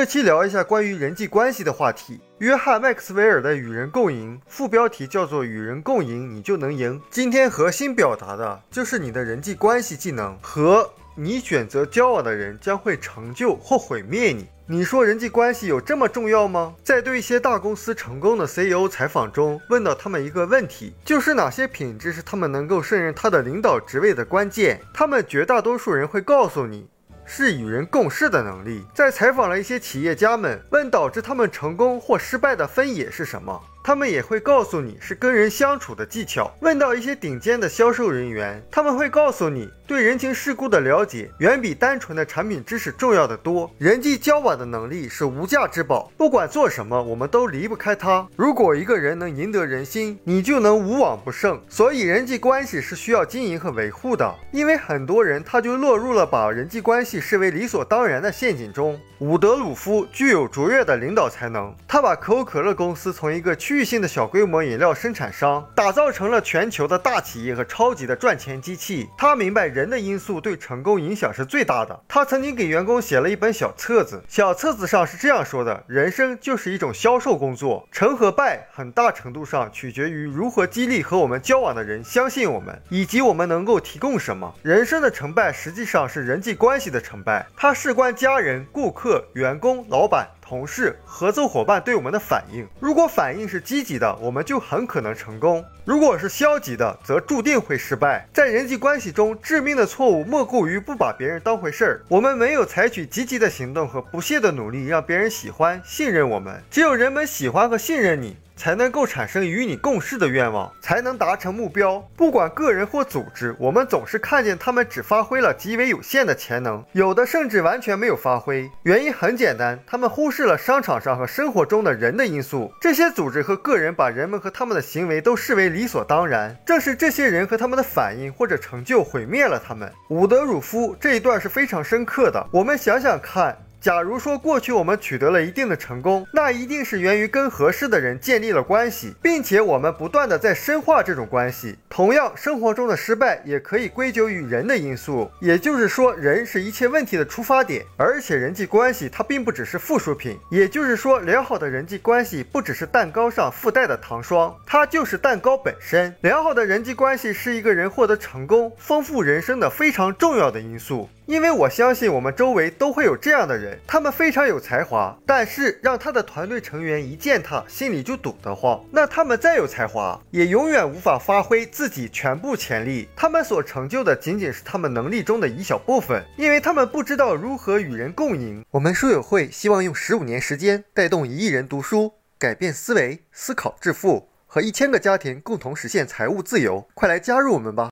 这期聊一下关于人际关系的话题。约翰·麦克斯韦尔的《与人共赢》副标题叫做“与人共赢，你就能赢”。今天核心表达的就是你的人际关系技能和你选择交往的人将会成就或毁灭你。你说人际关系有这么重要吗？在对一些大公司成功的 CEO 采访中，问到他们一个问题，就是哪些品质是他们能够胜任他的领导职位的关键？他们绝大多数人会告诉你。是与人共事的能力。在采访了一些企业家们，问导致他们成功或失败的分野是什么？他们也会告诉你是跟人相处的技巧。问到一些顶尖的销售人员，他们会告诉你，对人情世故的了解远比单纯的产品知识重要的多。人际交往的能力是无价之宝，不管做什么，我们都离不开它。如果一个人能赢得人心，你就能无往不胜。所以，人际关系是需要经营和维护的。因为很多人他就落入了把人际关系视为理所当然的陷阱中。伍德鲁夫具有卓越的领导才能，他把可口可乐公司从一个区域性的小规模饮料生产商打造成了全球的大企业和超级的赚钱机器。他明白人的因素对成功影响是最大的。他曾经给员工写了一本小册子，小册子上是这样说的：人生就是一种销售工作，成和败很大程度上取决于如何激励和我们交往的人相信我们，以及我们能够提供什么。人生的成败实际上是人际关系的成败，它事关家人、顾客。员工、老板、同事、合作伙伴对我们的反应，如果反应是积极的，我们就很可能成功；如果是消极的，则注定会失败。在人际关系中，致命的错误莫过于不把别人当回事儿。我们没有采取积极的行动和不懈的努力，让别人喜欢、信任我们。只有人们喜欢和信任你。才能够产生与你共事的愿望，才能达成目标。不管个人或组织，我们总是看见他们只发挥了极为有限的潜能，有的甚至完全没有发挥。原因很简单，他们忽视了商场上和生活中的人的因素。这些组织和个人把人们和他们的行为都视为理所当然，正是这些人和他们的反应或者成就毁灭了他们。伍德鲁夫这一段是非常深刻的，我们想想看。假如说过去我们取得了一定的成功，那一定是源于跟合适的人建立了关系，并且我们不断的在深化这种关系。同样，生活中的失败也可以归咎于人的因素，也就是说，人是一切问题的出发点。而且，人际关系它并不只是附属品，也就是说，良好的人际关系不只是蛋糕上附带的糖霜，它就是蛋糕本身。良好的人际关系是一个人获得成功、丰富人生的非常重要的因素。因为我相信我们周围都会有这样的人，他们非常有才华，但是让他的团队成员一见他心里就堵得慌。那他们再有才华，也永远无法发挥自己全部潜力。他们所成就的仅仅是他们能力中的一小部分，因为他们不知道如何与人共赢。我们书友会希望用十五年时间带动一亿人读书，改变思维，思考致富，和一千个家庭共同实现财务自由。快来加入我们吧！